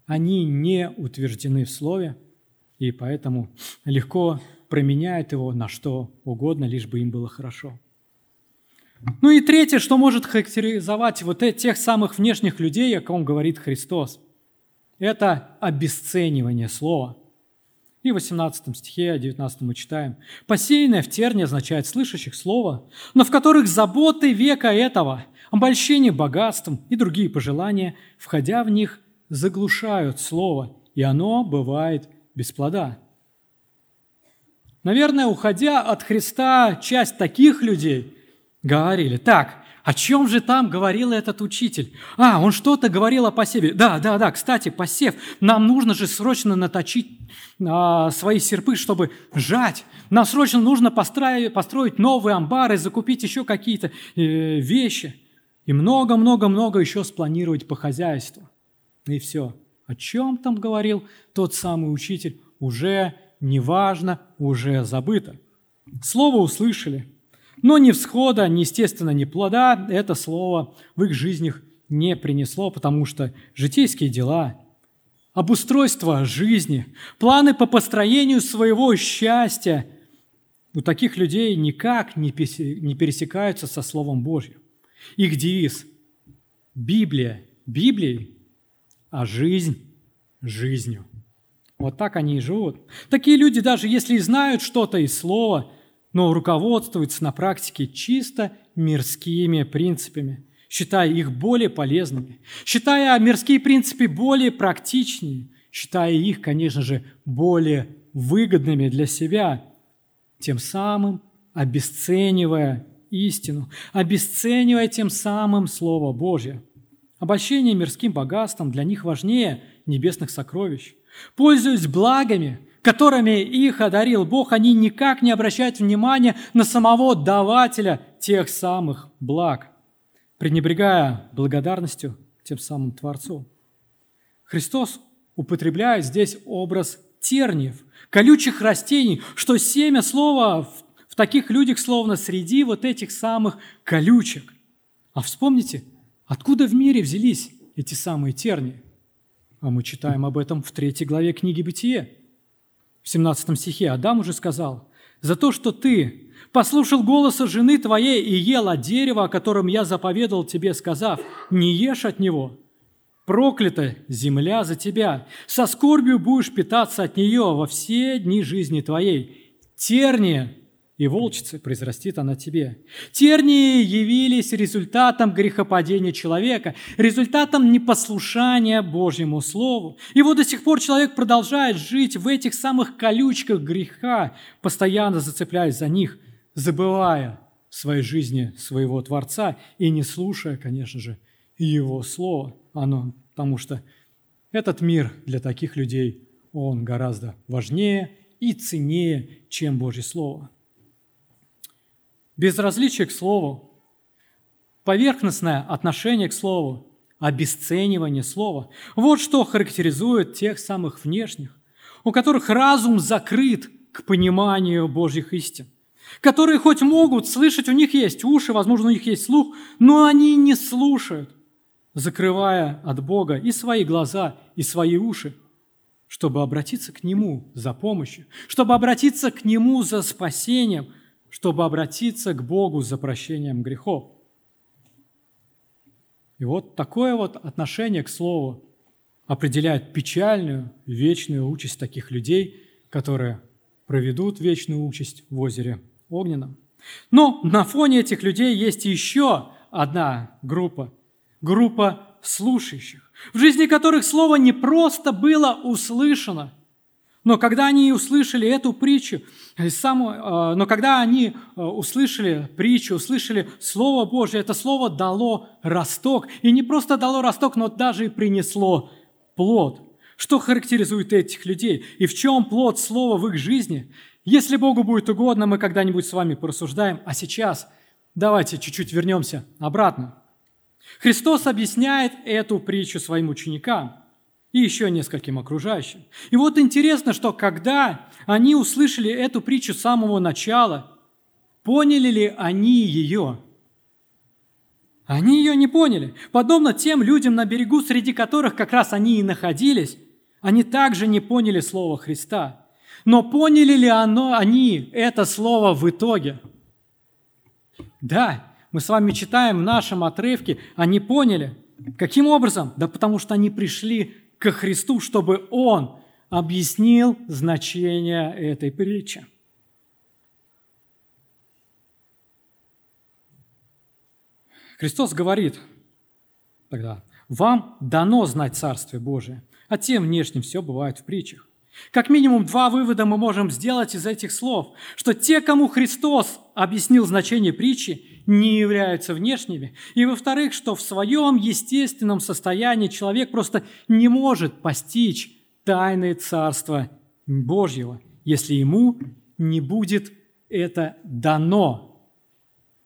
Они не утверждены в слове, и поэтому легко променяют его на что угодно, лишь бы им было хорошо. Ну и третье, что может характеризовать вот тех самых внешних людей, о ком говорит Христос – это обесценивание слова. И в 18 стихе, 19 мы читаем. «Посеянное в терне означает слышащих слова, но в которых заботы века этого, обольщение богатством и другие пожелания, входя в них, заглушают слово, и оно бывает без плода». Наверное, уходя от Христа, часть таких людей говорили, так, о чем же там говорил этот учитель? А, он что-то говорил о посеве. Да, да, да, кстати, посев. Нам нужно же срочно наточить а, свои серпы, чтобы жать. Нам срочно нужно построить, построить новые амбары, закупить еще какие-то э, вещи. И много-много-много еще спланировать по хозяйству. И все. О чем там говорил тот самый учитель, уже неважно, уже забыто. Слово услышали – но ни всхода, ни, естественно, ни плода это слово в их жизнях не принесло, потому что житейские дела, обустройство жизни, планы по построению своего счастья у таких людей никак не пересекаются со Словом Божьим. Их девиз – Библия Библией, а жизнь – жизнью. Вот так они и живут. Такие люди, даже если и знают что-то из Слова – но руководствуется на практике чисто мирскими принципами, считая их более полезными, считая мирские принципы более практичнее, считая их, конечно же, более выгодными для себя, тем самым обесценивая истину, обесценивая тем самым Слово Божье. Обольщение мирским богатством для них важнее небесных сокровищ. Пользуясь благами – которыми их одарил Бог, они никак не обращают внимания на самого давателя тех самых благ, пренебрегая благодарностью тем самым Творцу. Христос употребляет здесь образ терниев, колючих растений, что семя слова в, таких людях словно среди вот этих самых колючек. А вспомните, откуда в мире взялись эти самые тернии? А мы читаем об этом в третьей главе книги «Бытие» в 17 стихе Адам уже сказал, «За то, что ты послушал голоса жены твоей и ел от дерева, о котором я заповедал тебе, сказав, не ешь от него, Проклята земля за тебя. Со скорбью будешь питаться от нее во все дни жизни твоей. Терния и волчицы произрастит она тебе. Тернии явились результатом грехопадения человека, результатом непослушания Божьему Слову. И вот до сих пор человек продолжает жить в этих самых колючках греха, постоянно зацепляясь за них, забывая в своей жизни своего Творца и не слушая, конечно же, Его Слово. Оно, потому что этот мир для таких людей, он гораздо важнее и ценнее, чем Божье Слово безразличие к Слову, поверхностное отношение к Слову, обесценивание Слова. Вот что характеризует тех самых внешних, у которых разум закрыт к пониманию Божьих истин, которые хоть могут слышать, у них есть уши, возможно, у них есть слух, но они не слушают, закрывая от Бога и свои глаза, и свои уши, чтобы обратиться к Нему за помощью, чтобы обратиться к Нему за спасением – чтобы обратиться к Богу за прощением грехов. И вот такое вот отношение к Слову определяет печальную, вечную участь таких людей, которые проведут вечную участь в озере Огненном. Но на фоне этих людей есть еще одна группа, группа слушающих, в жизни которых Слово не просто было услышано – но когда они услышали эту притчу, э, само, э, но когда они э, услышали притчу, услышали Слово Божье, это Слово дало росток. И не просто дало росток, но даже и принесло плод. Что характеризует этих людей? И в чем плод Слова в их жизни? Если Богу будет угодно, мы когда-нибудь с вами порассуждаем. А сейчас давайте чуть-чуть вернемся обратно. Христос объясняет эту притчу своим ученикам – и еще нескольким окружающим. И вот интересно, что когда они услышали эту притчу с самого начала, поняли ли они ее? Они ее не поняли. Подобно тем людям на берегу, среди которых как раз они и находились, они также не поняли Слово Христа. Но поняли ли оно, они это Слово в итоге? Да, мы с вами читаем в нашем отрывке, они поняли. Каким образом? Да потому что они пришли ко Христу, чтобы Он объяснил значение этой притчи. Христос говорит тогда, вам дано знать Царствие Божие, а тем внешним все бывает в притчах. Как минимум два вывода мы можем сделать из этих слов, что те, кому Христос объяснил значение притчи, не являются внешними. И во-вторых, что в своем естественном состоянии человек просто не может постичь тайны Царства Божьего, если ему не будет это дано.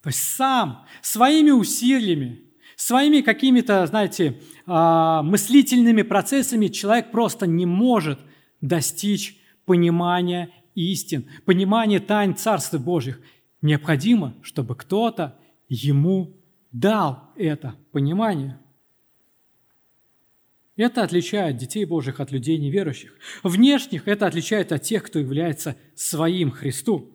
То есть сам своими усилиями, своими какими-то, знаете, а, мыслительными процессами человек просто не может достичь понимания истин, понимания тайн Царства Божьих. Необходимо, чтобы кто-то ему дал это понимание. Это отличает детей Божьих от людей неверующих. Внешних это отличает от тех, кто является своим Христу.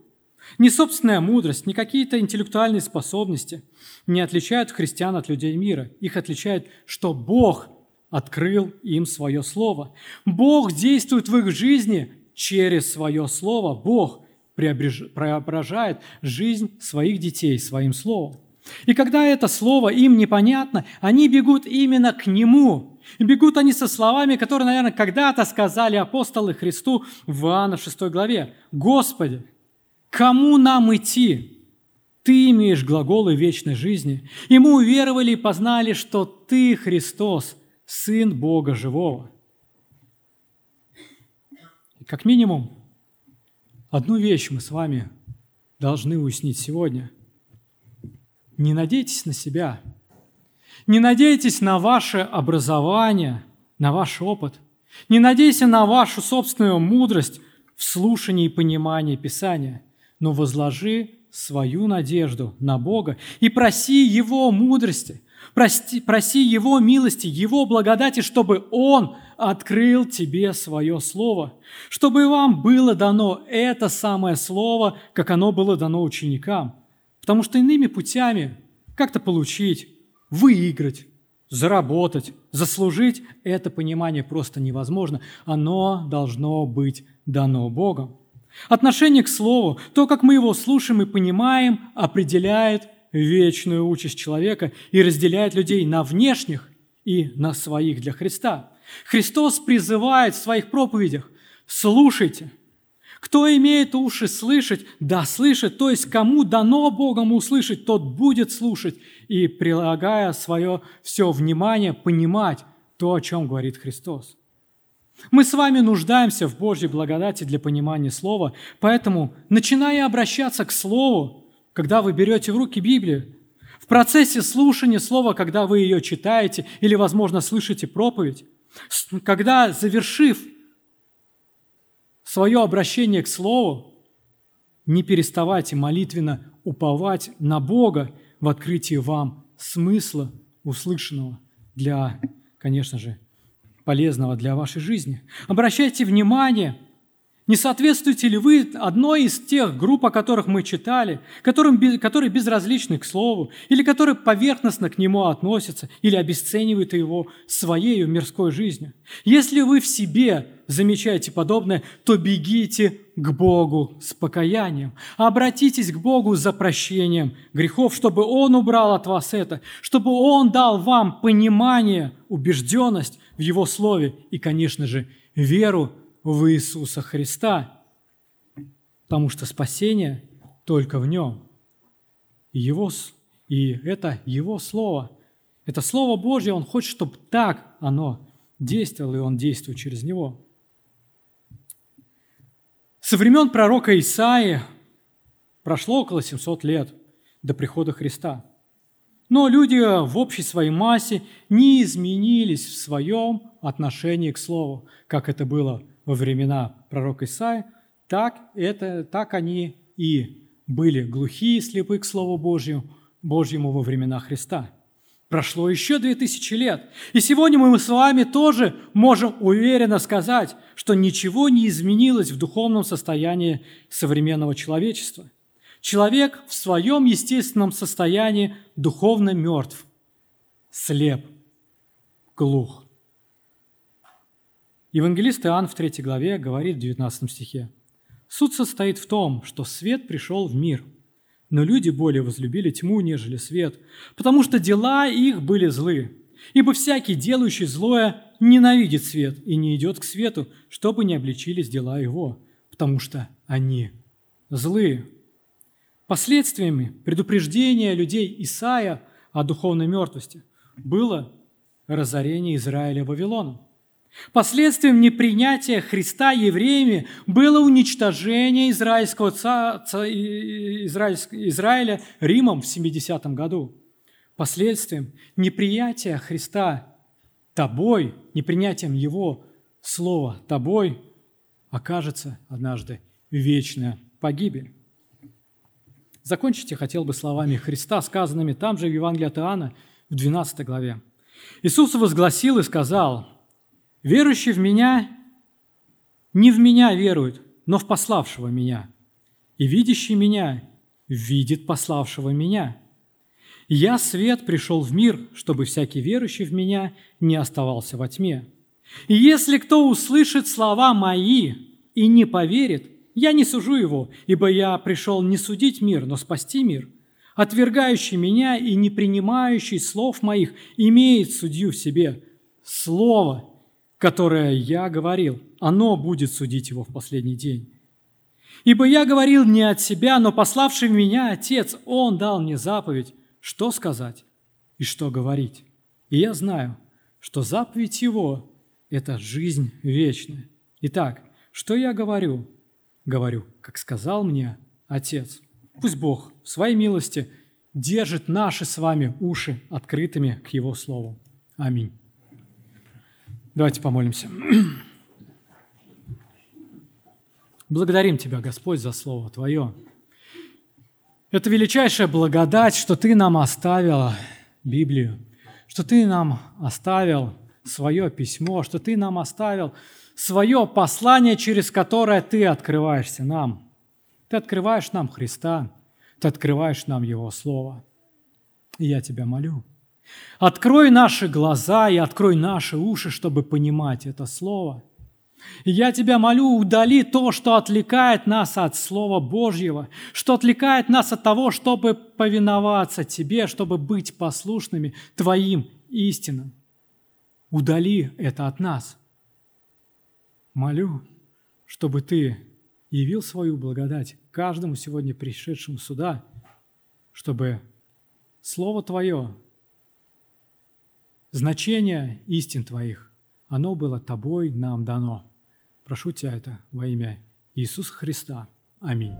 Ни собственная мудрость, ни какие-то интеллектуальные способности не отличают христиан от людей мира. Их отличает, что Бог открыл им свое Слово. Бог действует в их жизни через свое Слово. Бог преображает жизнь своих детей своим словом. И когда это слово им непонятно, они бегут именно к нему. И бегут они со словами, которые, наверное, когда-то сказали апостолы Христу в Иоанна 6 главе. «Господи, кому нам идти? Ты имеешь глаголы вечной жизни. И мы уверовали и познали, что Ты, Христос, Сын Бога Живого». И как минимум, Одну вещь мы с вами должны уяснить сегодня. Не надейтесь на себя. Не надейтесь на ваше образование, на ваш опыт. Не надейся на вашу собственную мудрость в слушании и понимании Писания, но возложи свою надежду на Бога и проси Его мудрости, проси, проси Его милости, Его благодати, чтобы Он открыл тебе свое слово, чтобы вам было дано это самое слово, как оно было дано ученикам. Потому что иными путями как-то получить, выиграть, заработать, заслужить, это понимание просто невозможно. Оно должно быть дано Богом. Отношение к Слову, то, как мы его слушаем и понимаем, определяет вечную участь человека и разделяет людей на внешних и на своих для Христа. Христос призывает в своих проповедях «слушайте». Кто имеет уши слышать, да слышит, то есть кому дано Богом услышать, тот будет слушать и, прилагая свое все внимание, понимать то, о чем говорит Христос. Мы с вами нуждаемся в Божьей благодати для понимания Слова, поэтому, начиная обращаться к Слову, когда вы берете в руки Библию, в процессе слушания Слова, когда вы ее читаете или, возможно, слышите проповедь, когда, завершив свое обращение к Слову, не переставайте молитвенно уповать на Бога в открытии вам смысла услышанного для, конечно же, полезного для вашей жизни. Обращайте внимание – не соответствуете ли вы одной из тех групп, о которых мы читали, которым, которые безразличны к Слову, или которые поверхностно к Нему относятся, или обесценивают Его своей мирской жизнью? Если вы в себе замечаете подобное, то бегите к Богу с покаянием. Обратитесь к Богу за прощением грехов, чтобы Он убрал от вас это, чтобы Он дал вам понимание, убежденность в Его Слове и, конечно же, веру в Иисуса Христа, потому что спасение только в Нем. Его, и это Его Слово. Это Слово Божье, Он хочет, чтобы так оно действовало, и Он действует через Него. Со времен пророка Исаии прошло около 700 лет до прихода Христа. Но люди в общей своей массе не изменились в своем отношении к Слову, как это было во времена пророка Исаия, так, это, так они и были глухие и слепы к Слову Божьему, Божьему во времена Христа. Прошло еще две тысячи лет. И сегодня мы с вами тоже можем уверенно сказать, что ничего не изменилось в духовном состоянии современного человечества. Человек в своем естественном состоянии духовно мертв, слеп, глух. Евангелист Иоанн в 3 главе говорит в 19 стихе, «Суд состоит в том, что свет пришел в мир, но люди более возлюбили тьму, нежели свет, потому что дела их были злы. Ибо всякий, делающий злое, ненавидит свет и не идет к свету, чтобы не обличились дела его, потому что они злые». Последствиями предупреждения людей Исаия о духовной мертвости было разорение Израиля Вавилоном. Последствием непринятия Христа евреями было уничтожение израильского царства, Израиля Римом в 70 году. Последствием неприятия Христа тобой, непринятием Его Слова тобой, окажется однажды вечная погибель. Закончить я хотел бы словами Христа, сказанными там же в Евангелии от Иоанна в 12 главе. Иисус возгласил и сказал – Верующий в Меня не в Меня верует, но в пославшего Меня. И видящий Меня видит пославшего Меня. Я, свет, пришел в мир, чтобы всякий верующий в Меня не оставался во тьме. И если кто услышит слова Мои и не поверит, я не сужу его, ибо я пришел не судить мир, но спасти мир. Отвергающий меня и не принимающий слов моих имеет судью в себе. Слово, которое я говорил, оно будет судить его в последний день. Ибо я говорил не от себя, но пославший меня Отец, Он дал мне заповедь, что сказать и что говорить. И я знаю, что заповедь Его – это жизнь вечная. Итак, что я говорю? Говорю, как сказал мне Отец. Пусть Бог в своей милости держит наши с вами уши открытыми к Его Слову. Аминь. Давайте помолимся. *clears throat* Благодарим Тебя, Господь, за Слово Твое. Это величайшая благодать, что Ты нам оставила Библию, что Ты нам оставил свое письмо, что Ты нам оставил свое послание, через которое Ты открываешься нам. Ты открываешь нам Христа, Ты открываешь нам Его Слово. И я Тебя молю – Открой наши глаза и открой наши уши, чтобы понимать это Слово. И я тебя молю, удали то, что отвлекает нас от Слова Божьего, что отвлекает нас от того, чтобы повиноваться Тебе, чтобы быть послушными Твоим истинам. Удали это от нас. Молю, чтобы Ты явил свою благодать каждому сегодня пришедшему сюда, чтобы Слово Твое, значение истин Твоих, оно было Тобой нам дано. Прошу Тебя это во имя Иисуса Христа. Аминь.